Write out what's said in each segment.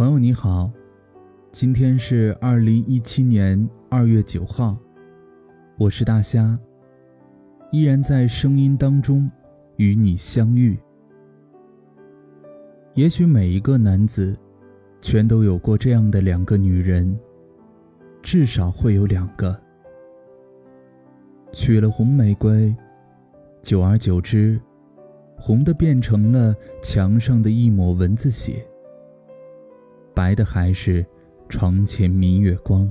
朋友你好，今天是二零一七年二月九号，我是大虾，依然在声音当中与你相遇。也许每一个男子，全都有过这样的两个女人，至少会有两个。娶了红玫瑰，久而久之，红的变成了墙上的一抹蚊子血。白的还是床前明月光。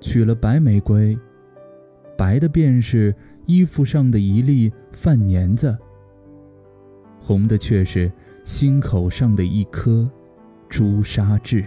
娶了白玫瑰，白的便是衣服上的一粒饭粘子。红的却是心口上的一颗朱砂痣。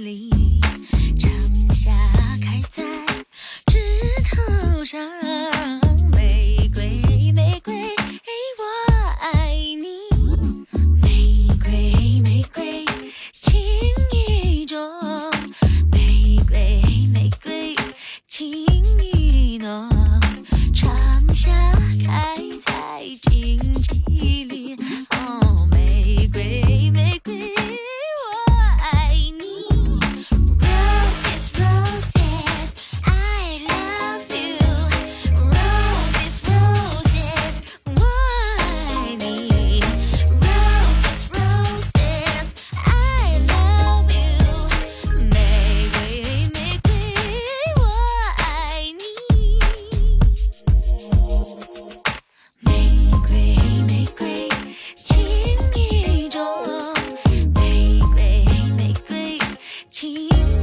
really 玫瑰，玫瑰情。